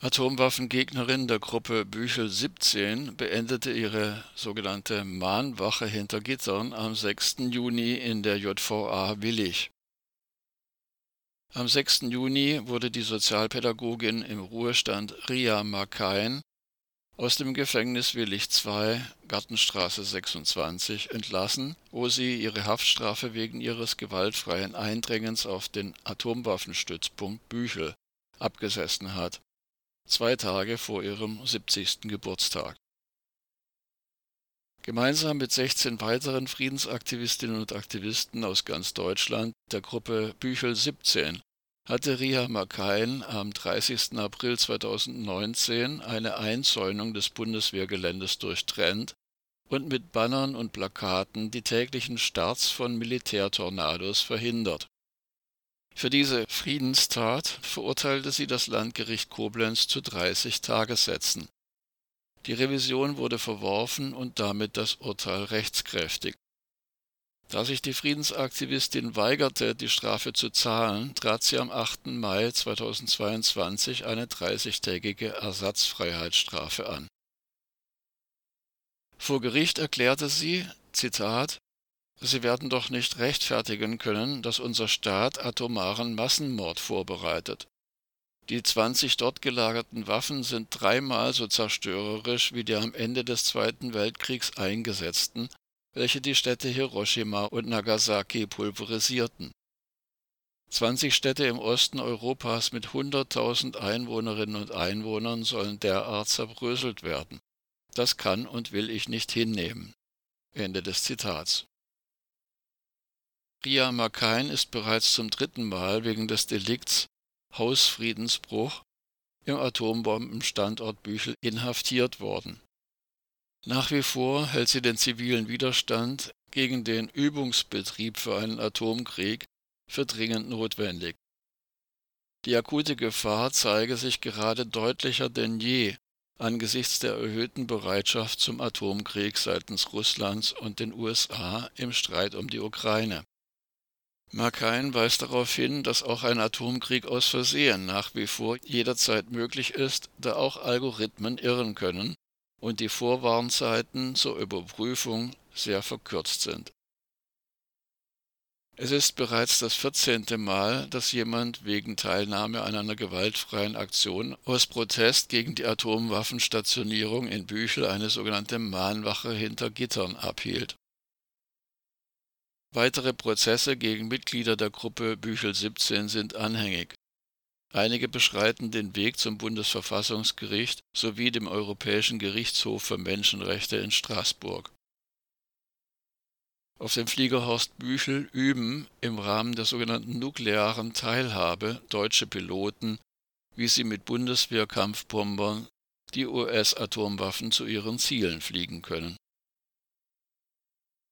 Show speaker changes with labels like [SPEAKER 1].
[SPEAKER 1] Atomwaffengegnerin der Gruppe Büchel 17 beendete ihre sogenannte Mahnwache hinter Gittern am 6. Juni in der JVA Willig. Am 6. Juni wurde die Sozialpädagogin im Ruhestand Ria Makain aus dem Gefängnis Willig II, Gartenstraße 26, entlassen, wo sie ihre Haftstrafe wegen ihres gewaltfreien Eindrängens auf den Atomwaffenstützpunkt Büchel abgesessen hat zwei Tage vor ihrem 70. Geburtstag. Gemeinsam mit 16 weiteren Friedensaktivistinnen und Aktivisten aus ganz Deutschland, der Gruppe Büchel 17, hatte Ria Makain am 30. April 2019 eine Einzäunung des Bundeswehrgeländes durchtrennt und mit Bannern und Plakaten die täglichen Starts von Militärtornados verhindert für diese Friedenstat verurteilte sie das Landgericht Koblenz zu 30 Tagessätzen. Die Revision wurde verworfen und damit das Urteil rechtskräftig. Da sich die Friedensaktivistin weigerte, die Strafe zu zahlen, trat sie am 8. Mai 2022 eine 30-tägige Ersatzfreiheitsstrafe an. Vor Gericht erklärte sie, Zitat, Sie werden doch nicht rechtfertigen können, dass unser Staat atomaren Massenmord vorbereitet. Die 20 dort gelagerten Waffen sind dreimal so zerstörerisch wie die am Ende des Zweiten Weltkriegs eingesetzten, welche die Städte Hiroshima und Nagasaki pulverisierten. 20 Städte im Osten Europas mit 100.000 Einwohnerinnen und Einwohnern sollen derart zerbröselt werden. Das kann und will ich nicht hinnehmen. Ende des Zitats. Ria Makain ist bereits zum dritten Mal wegen des Delikts Hausfriedensbruch im Atombombenstandort Büchel inhaftiert worden. Nach wie vor hält sie den zivilen Widerstand gegen den Übungsbetrieb für einen Atomkrieg für dringend notwendig. Die akute Gefahr zeige sich gerade deutlicher denn je angesichts der erhöhten Bereitschaft zum Atomkrieg seitens Russlands und den USA im Streit um die Ukraine. Markein weist darauf hin, dass auch ein Atomkrieg aus Versehen nach wie vor jederzeit möglich ist, da auch Algorithmen irren können und die Vorwarnzeiten zur Überprüfung sehr verkürzt sind. Es ist bereits das 14. Mal, dass jemand wegen Teilnahme an einer gewaltfreien Aktion aus Protest gegen die Atomwaffenstationierung in Büchel eine sogenannte Mahnwache hinter Gittern abhielt Weitere Prozesse gegen Mitglieder der Gruppe Büchel 17 sind anhängig. Einige beschreiten den Weg zum Bundesverfassungsgericht sowie dem Europäischen Gerichtshof für Menschenrechte in Straßburg. Auf dem Flieger Horst Büchel üben im Rahmen der sogenannten nuklearen Teilhabe deutsche Piloten, wie sie mit Bundeswehrkampfbombern die US-Atomwaffen zu ihren Zielen fliegen können